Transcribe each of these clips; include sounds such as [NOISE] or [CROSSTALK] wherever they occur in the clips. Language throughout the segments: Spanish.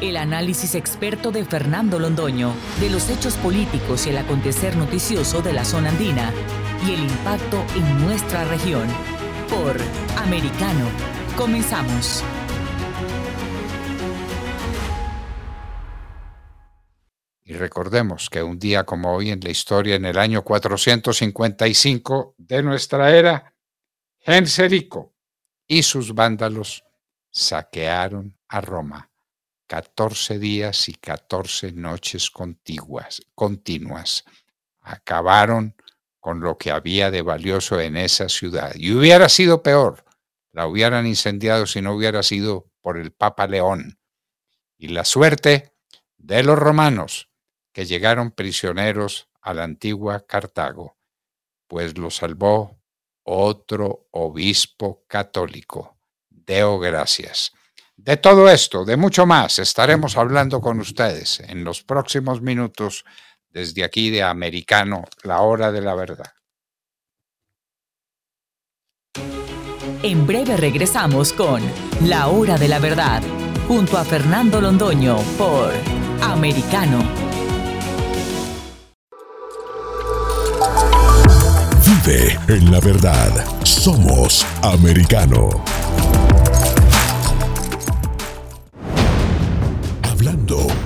El análisis experto de Fernando Londoño de los hechos políticos y el acontecer noticioso de la zona andina y el impacto en nuestra región. Por Americano. Comenzamos. Y recordemos que un día como hoy en la historia, en el año 455 de nuestra era, Genserico y sus vándalos saquearon a Roma 14 días y 14 noches contiguas, continuas. Acabaron con lo que había de valioso en esa ciudad. Y hubiera sido peor, la hubieran incendiado si no hubiera sido por el Papa León. Y la suerte de los romanos, que llegaron prisioneros a la antigua Cartago, pues lo salvó otro obispo católico. Deo gracias. De todo esto, de mucho más, estaremos hablando con ustedes en los próximos minutos desde aquí de Americano, la hora de la verdad. En breve regresamos con La hora de la verdad, junto a Fernando Londoño por Americano. Vive en la verdad. Somos Americano.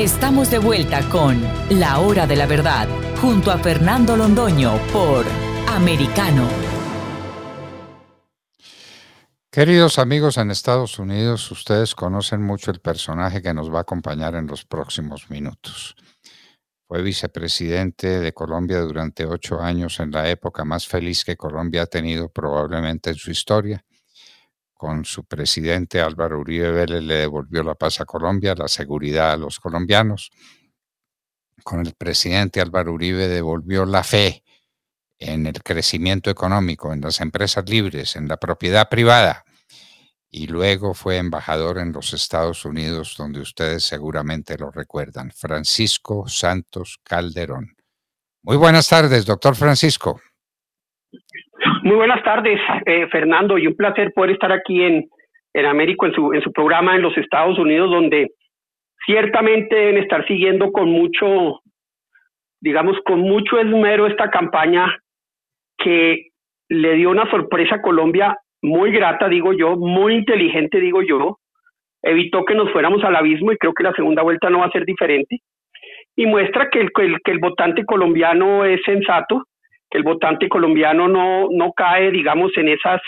Estamos de vuelta con La Hora de la Verdad, junto a Fernando Londoño por Americano. Queridos amigos en Estados Unidos, ustedes conocen mucho el personaje que nos va a acompañar en los próximos minutos. Fue vicepresidente de Colombia durante ocho años en la época más feliz que Colombia ha tenido probablemente en su historia. Con su presidente Álvaro Uribe Vélez le devolvió la paz a Colombia, la seguridad a los colombianos. Con el presidente Álvaro Uribe devolvió la fe en el crecimiento económico, en las empresas libres, en la propiedad privada, y luego fue embajador en los Estados Unidos, donde ustedes seguramente lo recuerdan, Francisco Santos Calderón. Muy buenas tardes, doctor Francisco. Muy buenas tardes, eh, Fernando, y un placer poder estar aquí en, en Américo, en su, en su programa en los Estados Unidos, donde ciertamente deben estar siguiendo con mucho, digamos, con mucho esmero esta campaña que le dio una sorpresa a Colombia muy grata, digo yo, muy inteligente, digo yo, evitó que nos fuéramos al abismo y creo que la segunda vuelta no va a ser diferente. Y muestra que el, que el votante colombiano es sensato, que el votante colombiano no, no cae, digamos, en esas,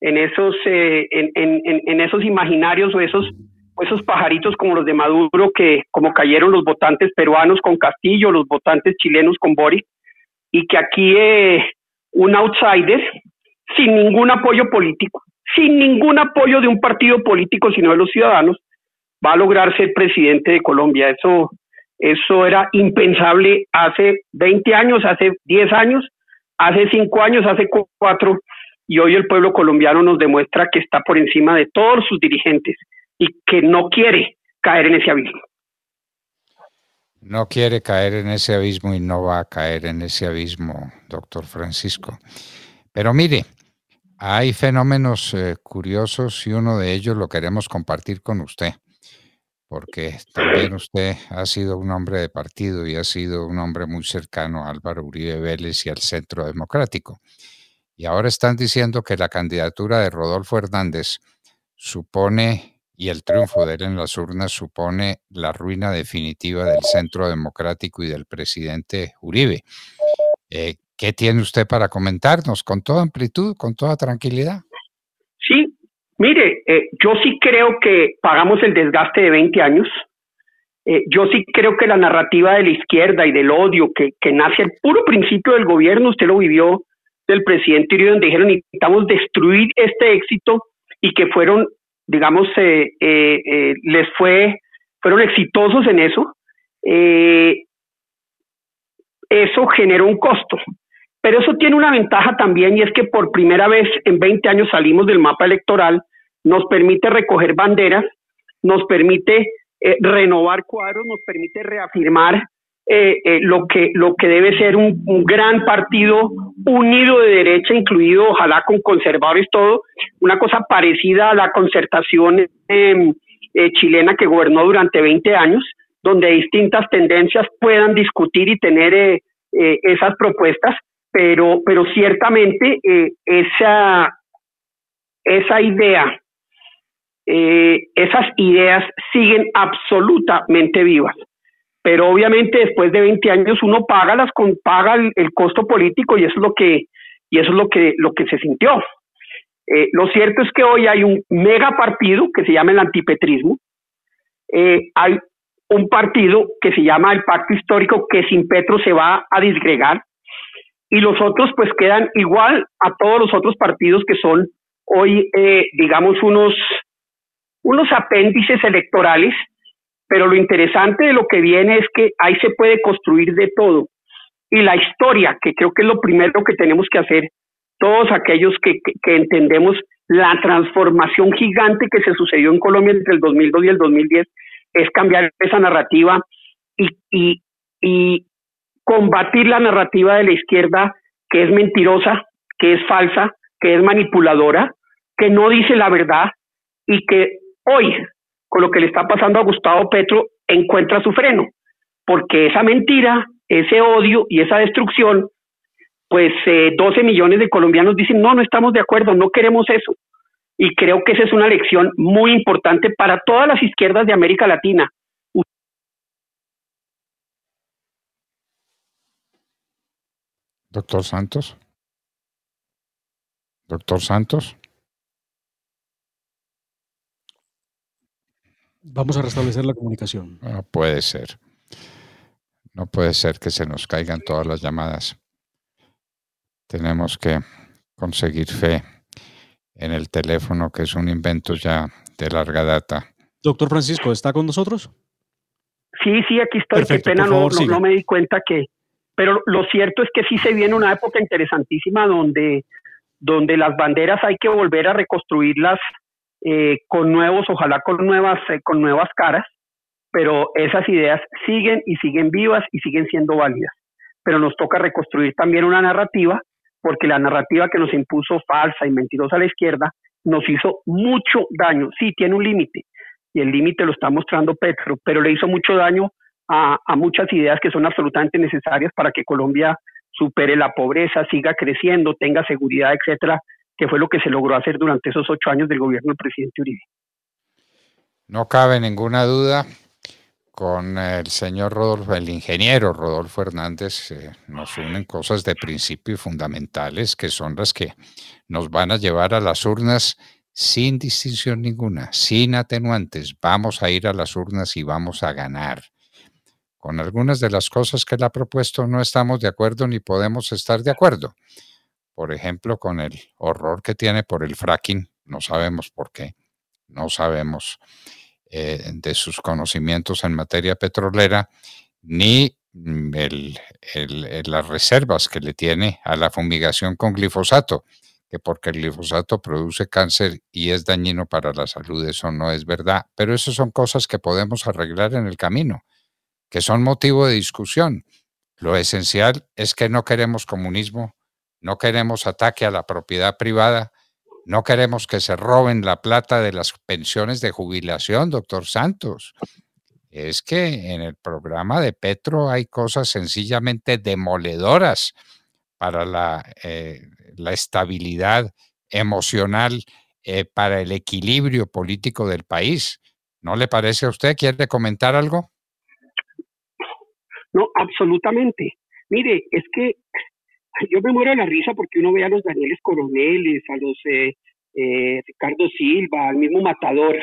en esos, eh, en, esos imaginarios o esos, esos pajaritos como los de Maduro, que como cayeron los votantes peruanos con Castillo, los votantes chilenos con Boric, y que aquí eh, un outsider sin ningún apoyo político, sin ningún apoyo de un partido político, sino de los ciudadanos, va a lograr ser presidente de Colombia. Eso, eso era impensable hace 20 años, hace 10 años, hace 5 años, hace 4, y hoy el pueblo colombiano nos demuestra que está por encima de todos sus dirigentes y que no quiere caer en ese abismo. No quiere caer en ese abismo y no va a caer en ese abismo, doctor Francisco. Pero mire, hay fenómenos eh, curiosos y uno de ellos lo queremos compartir con usted, porque también usted ha sido un hombre de partido y ha sido un hombre muy cercano a Álvaro Uribe Vélez y al Centro Democrático. Y ahora están diciendo que la candidatura de Rodolfo Hernández supone, y el triunfo de él en las urnas supone la ruina definitiva del Centro Democrático y del presidente Uribe. Eh, ¿Qué tiene usted para comentarnos con toda amplitud, con toda tranquilidad? Mire, eh, yo sí creo que pagamos el desgaste de 20 años. Eh, yo sí creo que la narrativa de la izquierda y del odio que, nace al puro principio del gobierno, usted lo vivió del presidente Uribe, donde dijeron necesitamos destruir este éxito y que fueron, digamos, eh, les fue, fueron exitosos en eso. eso generó un costo. Pero eso tiene una ventaja también y es que por primera vez en 20 años salimos del mapa electoral, nos permite recoger banderas, nos permite eh, renovar cuadros, nos permite reafirmar eh, eh, lo, que, lo que debe ser un, gran partido unido de derecha, incluido ojalá con conservadores, todo, una cosa parecida a la concertación em, chilena que gobernó durante 20 años, donde distintas tendencias puedan discutir y tener esas propuestas pero, pero ciertamente eh, esa, esa idea, eh, esas ideas siguen absolutamente vivas. Pero obviamente después de 20 años uno paga las paga el, costo político y eso es lo que y eso es lo que lo que se sintió. Eh, lo cierto es que hoy hay un mega partido que se llama el antipetrismo. hay un partido que se llama el Pacto Histórico que sin Petro se va a disgregar y los otros pues quedan igual a todos los otros partidos que son hoy, eh, digamos, unos, unos apéndices electorales, pero lo interesante de lo que viene es que ahí se puede construir de todo. Y la historia, que creo que es lo primero que tenemos que hacer, todos aquellos que, que, entendemos la transformación gigante que se sucedió en Colombia entre el 2002 y el 2010, es cambiar esa narrativa y, y, y combatir la narrativa de la izquierda que es mentirosa, que es falsa, que es manipuladora, que no dice la verdad y que hoy, con lo que le está pasando a Gustavo Petro, encuentra su freno, porque esa mentira, ese odio y esa destrucción, pues 12 eh, millones de colombianos dicen, no, no estamos de acuerdo, no queremos eso. Y creo que esa es una lección muy importante para todas las izquierdas de América Latina, Doctor Santos. Doctor Santos. Vamos a restablecer la comunicación. No puede ser. No puede ser que se nos caigan todas las llamadas. Tenemos que conseguir fe en el teléfono, que es un invento ya de larga data. Doctor Francisco, ¿está con nosotros? Sí, sí, aquí estoy. Qué pena, no, no, me di cuenta que, Pero lo cierto es que sí se viene una época interesantísima donde, donde las banderas hay que volver a reconstruirlas eh, con nuevos, ojalá con nuevas, eh, con nuevas caras, pero esas ideas siguen y siguen vivas y siguen siendo válidas. Pero nos toca reconstruir también una narrativa, porque la narrativa que nos impuso falsa y mentirosa a la izquierda nos hizo mucho daño. Sí, tiene un límite, y el límite lo está mostrando Petro, pero le hizo mucho daño a, muchas ideas que son absolutamente necesarias para que Colombia supere la pobreza, siga creciendo, tenga seguridad, etcétera, que fue lo que se logró hacer durante esos ocho años del gobierno del presidente Uribe. No cabe ninguna duda con el señor Rodolfo, el ingeniero Rodolfo Hernández, eh, nos unen cosas de principio y fundamentales que son las que nos van a llevar a las urnas sin distinción ninguna, sin atenuantes. Vamos a ir a las urnas y vamos a ganar. Con algunas de las cosas que él ha propuesto no estamos de acuerdo ni podemos estar de acuerdo. Por ejemplo, con el horror que tiene por el fracking, no sabemos por qué, no sabemos eh, de sus conocimientos en materia petrolera, ni mm, las reservas que le tiene a la fumigación con glifosato que porque el glifosato produce cáncer y es dañino para la salud, eso no es verdad. Pero eso son cosas que podemos arreglar en el camino, que son motivo de discusión. Lo esencial es que no queremos comunismo, no queremos ataque a la propiedad privada, no queremos que se roben la plata de las pensiones de jubilación, doctor Santos. Es que en el programa de Petro hay cosas sencillamente demoledoras para la eh, la estabilidad emocional eh, para el equilibrio político del país. ¿No le parece a usted? ¿Quiere comentar algo? No, absolutamente. Mire, es que [LAUGHS] yo me muero de la risa porque uno ve a los Danieles Coroneles, a los eh, eh, Ricardo Silva, al mismo Matador,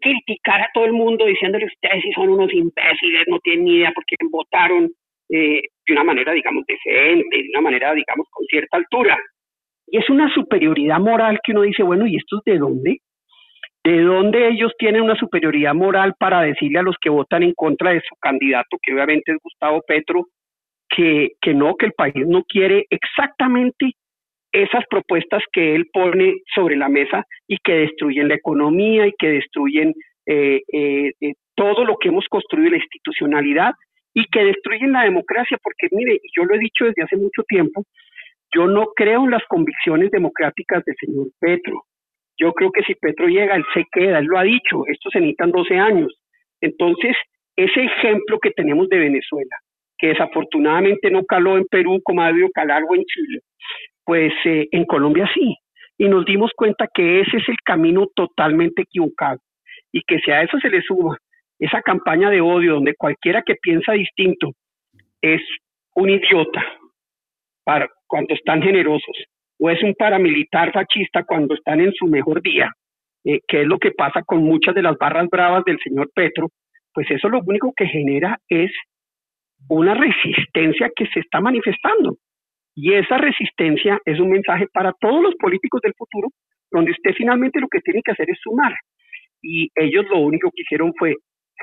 criticar a todo el mundo diciéndole ustedes si son unos imbéciles, no tienen ni idea por qué votaron de una manera, digamos, decente, de una manera, digamos, con cierta altura. Y es una superioridad moral que uno dice, bueno, ¿y esto es de dónde? ¿De dónde ellos tienen una superioridad moral para decirle a los que votan en contra de su candidato, que obviamente es Gustavo Petro, que, que no, que el país no quiere exactamente esas propuestas que él pone sobre la mesa y que destruyen la economía y que destruyen eh, eh, eh, todo lo que hemos construido, la institucionalidad y que destruyen la democracia, porque mire, yo lo he dicho desde hace mucho tiempo, yo no creo en las convicciones democráticas del señor Petro. Yo creo que si Petro llega, él se queda, él lo ha dicho, esto se necesitan 12 años. Entonces, ese ejemplo que tenemos de Venezuela, que desafortunadamente no caló en Perú como ha debido calar o en Chile, pues eh, en Colombia sí. Y nos dimos cuenta que ese es el camino totalmente equivocado. Y que si a eso se le suma esa campaña de odio donde cualquiera que piensa distinto es un idiota para cuando están generosos o es un paramilitar fascista cuando están en su mejor día, eh, que es lo que pasa con muchas de las barras bravas del señor Petro, pues eso lo único que genera es una resistencia que se está manifestando. Y esa resistencia es un mensaje para todos los políticos del futuro, donde usted finalmente lo que tiene que hacer es sumar. Y ellos lo único que hicieron fue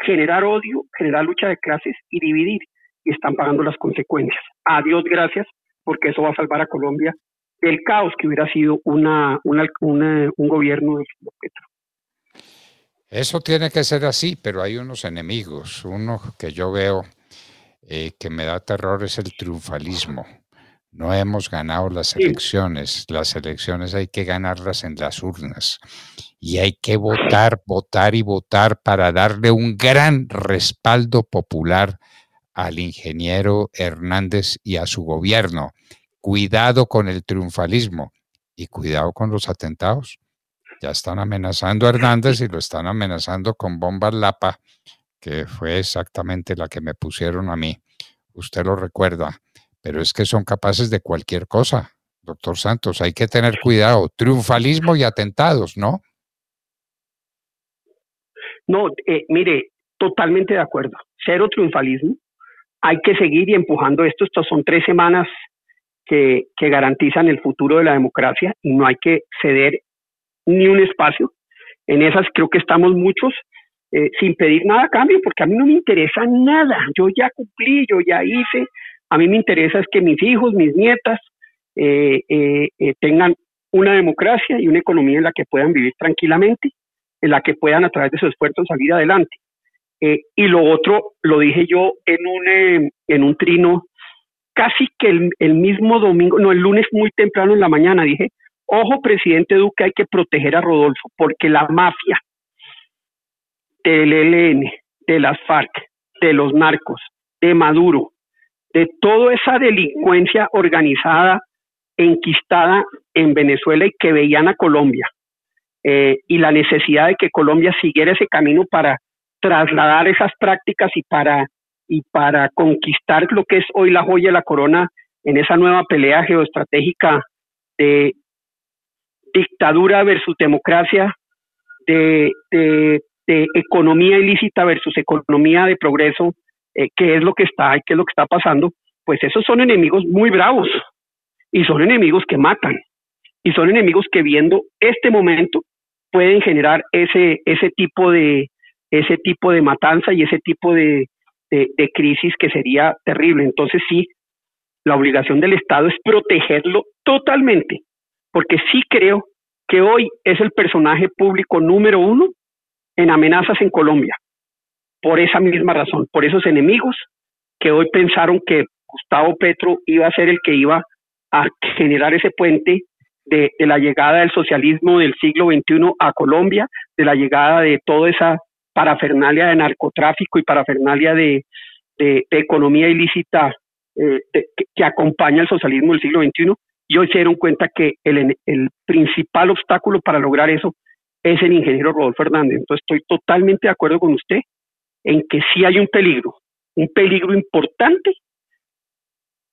generar odio, generar lucha de clases y dividir. Y están pagando las consecuencias. A Dios gracias, porque eso va a salvar a Colombia del caos que hubiera sido una, un gobierno de Petro. Eso tiene que ser así, pero hay unos enemigos. Uno que yo veo eh, que me da terror es el triunfalismo. No hemos ganado las elecciones. Las elecciones hay que ganarlas en las urnas. Y hay que votar, votar y votar para darle un gran respaldo popular al ingeniero Hernández y a su gobierno. Cuidado con el triunfalismo y cuidado con los atentados. Ya están amenazando a Hernández y lo están amenazando con bombas Lapa, que fue exactamente la que me pusieron a mí. Usted lo recuerda pero es que son capaces de cualquier cosa, doctor Santos. Hay que tener cuidado. Triunfalismo y atentados, ¿no? No, eh, mire, totalmente de acuerdo. Cero triunfalismo. Hay que seguir y empujando esto. Estas son tres semanas que, garantizan el futuro de la democracia no hay que ceder ni un espacio. En esas creo que estamos muchos eh, sin pedir nada a cambio, porque a mí no me interesa nada. Yo ya cumplí, yo ya hice, A mí me interesa es que mis hijos, mis nietas, eh, eh, tengan una democracia y una economía en la que puedan vivir tranquilamente, en la que puedan a través de su esfuerzo salir adelante. y lo otro, lo dije yo en un, en un trino casi que el, el, mismo domingo, no, el lunes muy temprano en la mañana, dije, ojo, presidente Duque, hay que proteger a Rodolfo, porque la mafia del ELN, de las FARC, de los narcos, de Maduro, de toda esa delincuencia organizada, enquistada en Venezuela y que veían a Colombia, eh, y la necesidad de que Colombia siguiera ese camino para trasladar esas prácticas y para, y para conquistar lo que es hoy la joya de la corona en esa nueva pelea geoestratégica de dictadura versus democracia, de, de economía ilícita versus economía de progreso, eh, qué es lo que está y qué es lo que está pasando, pues esos son enemigos muy bravos y son enemigos que matan y son enemigos que viendo este momento pueden generar ese ese tipo de ese tipo de matanza y ese tipo de, de crisis que sería terrible. Entonces sí, la obligación del Estado es protegerlo totalmente, porque sí creo que hoy es el personaje público número uno en amenazas en Colombia, por esa misma razón, por esos enemigos que hoy pensaron que Gustavo Petro iba a ser el que iba a generar ese puente de, la llegada del socialismo del siglo XXI a Colombia, de la llegada de toda esa parafernalia de narcotráfico y parafernalia de, economía ilícita eh, que, acompaña el socialismo del siglo XXI, y hoy se dieron cuenta que el, el principal obstáculo para lograr eso es el ingeniero Rodolfo Hernández. Entonces estoy totalmente de acuerdo con usted en que sí hay un peligro, un peligro importante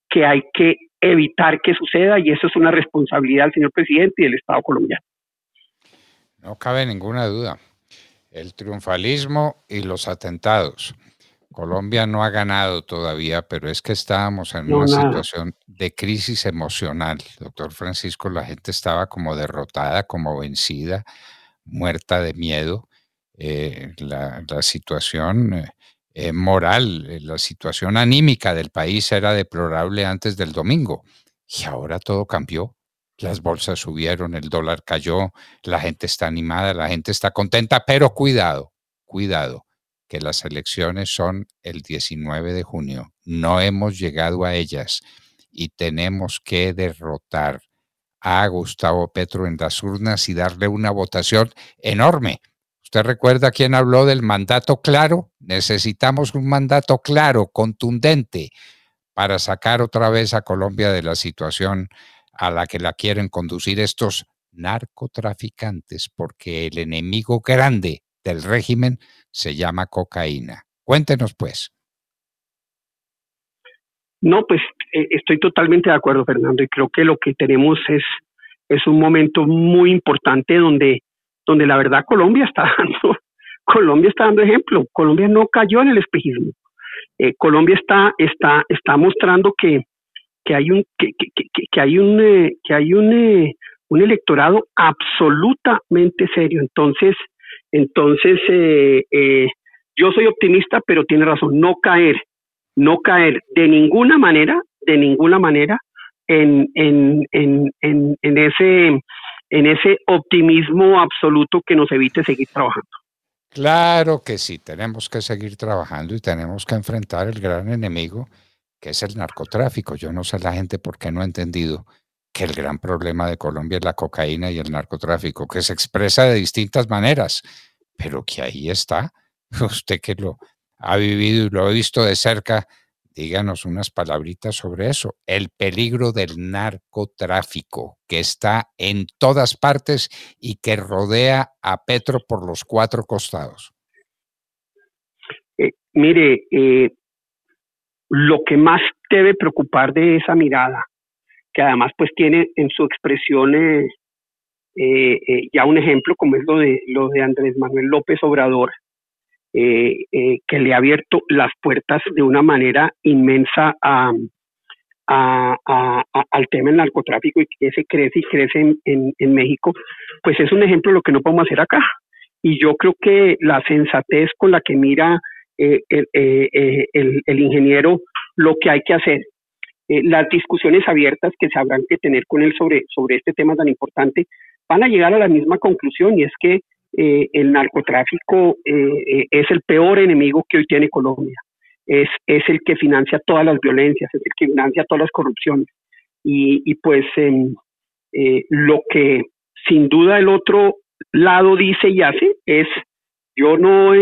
que hay que evitar que suceda y eso es una responsabilidad del señor presidente y del Estado colombiano. No cabe ninguna duda. El triunfalismo y los atentados. Colombia no ha ganado todavía, pero es que estábamos en una situación de crisis emocional. Doctor Francisco, la gente estaba como derrotada, como vencida muerta de miedo. Eh, la, situación eh, eh, moral, la situación anímica del país era deplorable antes del domingo y ahora todo cambió. Las bolsas subieron, el dólar cayó, la gente está animada, la gente está contenta, pero cuidado, cuidado, que las elecciones son el 19 de junio. No hemos llegado a ellas y tenemos que derrotar a Gustavo Petro en las urnas y darle una votación enorme. ¿Usted recuerda quién habló del mandato claro? Necesitamos un mandato claro, contundente, para sacar otra vez a Colombia de la situación a la que la quieren conducir estos narcotraficantes, porque el enemigo grande del régimen se llama cocaína. Cuéntenos pues. No, pues eh, estoy totalmente de acuerdo, Fernando, y creo que lo que tenemos es, es un momento muy importante donde, donde la verdad Colombia está [LAUGHS] dando, Colombia está dando ejemplo. Colombia no cayó en el espejismo. Eh, Colombia está, está, está mostrando que, que hay un, que, que, que hay un, eh, que hay un, un electorado absolutamente serio. Entonces, entonces yo soy optimista, pero tiene razón, no caer no caer de ninguna manera, de ninguna manera, en, en, en, en, ese, en ese optimismo absoluto que nos evite seguir trabajando. Claro que sí, tenemos que seguir trabajando y tenemos que enfrentar el gran enemigo es el narcotráfico. Yo no sé la gente por qué no ha entendido que el gran problema de Colombia es la cocaína y el narcotráfico, que se expresa de distintas maneras, pero que ahí está. [LAUGHS] Usted que lo ha vivido y lo ha visto de cerca, díganos unas palabritas sobre eso. El peligro del narcotráfico que está en todas partes y que rodea a Petro por los cuatro costados. Eh, mire, eh, lo que más debe preocupar de esa mirada, que además pues tiene en su expresión eh, ya un ejemplo como es lo de, lo de Andrés Manuel López Obrador, eh, eh, que le ha abierto las puertas de una manera inmensa al tema del narcotráfico y que ese crece y crece en, México, pues es un ejemplo de lo que no podemos hacer acá. Y yo creo que la sensatez con la que mira eh, el, el ingeniero lo que hay que hacer eh, las discusiones abiertas que se habrán que tener con él sobre, sobre este tema tan importante van a llegar a la misma conclusión y es que eh, el narcotráfico eh, es el peor enemigo que hoy tiene Colombia. Es, es el que financia todas las violencias, es el que financia todas las corrupciones. Y, y pues em, lo que sin duda el otro lado dice y hace es yo no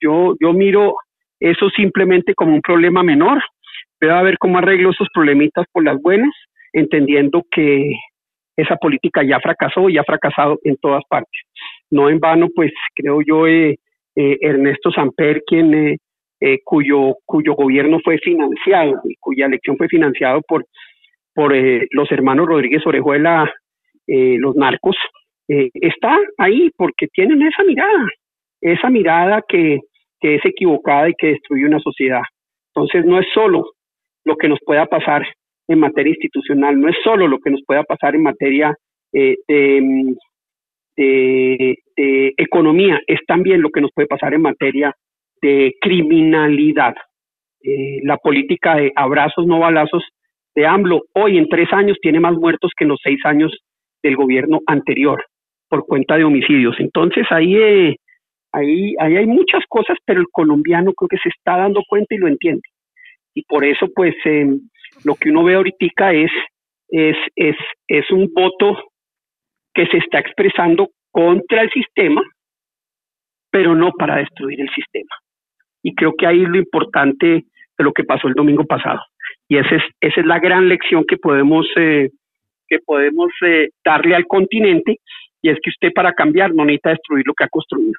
yo yo miro eso simplemente como un problema menor pero a ver cómo arreglo esos problemitas por las buenas, entendiendo que esa política ya fracasó y ha fracasado en todas partes. No en vano, pues creo yo, eh, eh, Ernesto Samper, quien eh, eh, cuyo, cuyo gobierno fue financiado y cuya elección fue financiado por, por los hermanos Rodríguez Orejuela, los narcos, está ahí porque tienen esa mirada, esa mirada que, que es equivocada y que destruye una sociedad. Entonces no es solo lo que nos pueda pasar en materia institucional, no es solo lo que nos pueda pasar en materia eh, de, economía, es también lo que nos puede pasar en materia de criminalidad. Eh, la política de abrazos, no balazos de AMLO hoy en tres años tiene más muertos que en los seis años del gobierno anterior por cuenta de homicidios. Entonces ahí, eh, ahí, hay muchas cosas, pero el colombiano creo que se está dando cuenta y lo entiende y por eso pues em, lo que uno ve ahorita es, es, es, es un voto que se está expresando contra el sistema, pero no para destruir el sistema. Y creo que ahí lo importante de lo que pasó el domingo pasado. Y esa es, esa es la gran lección que podemos, eh, que podemos eh, darle al continente, y es que usted para cambiar no necesita destruir lo que ha construido.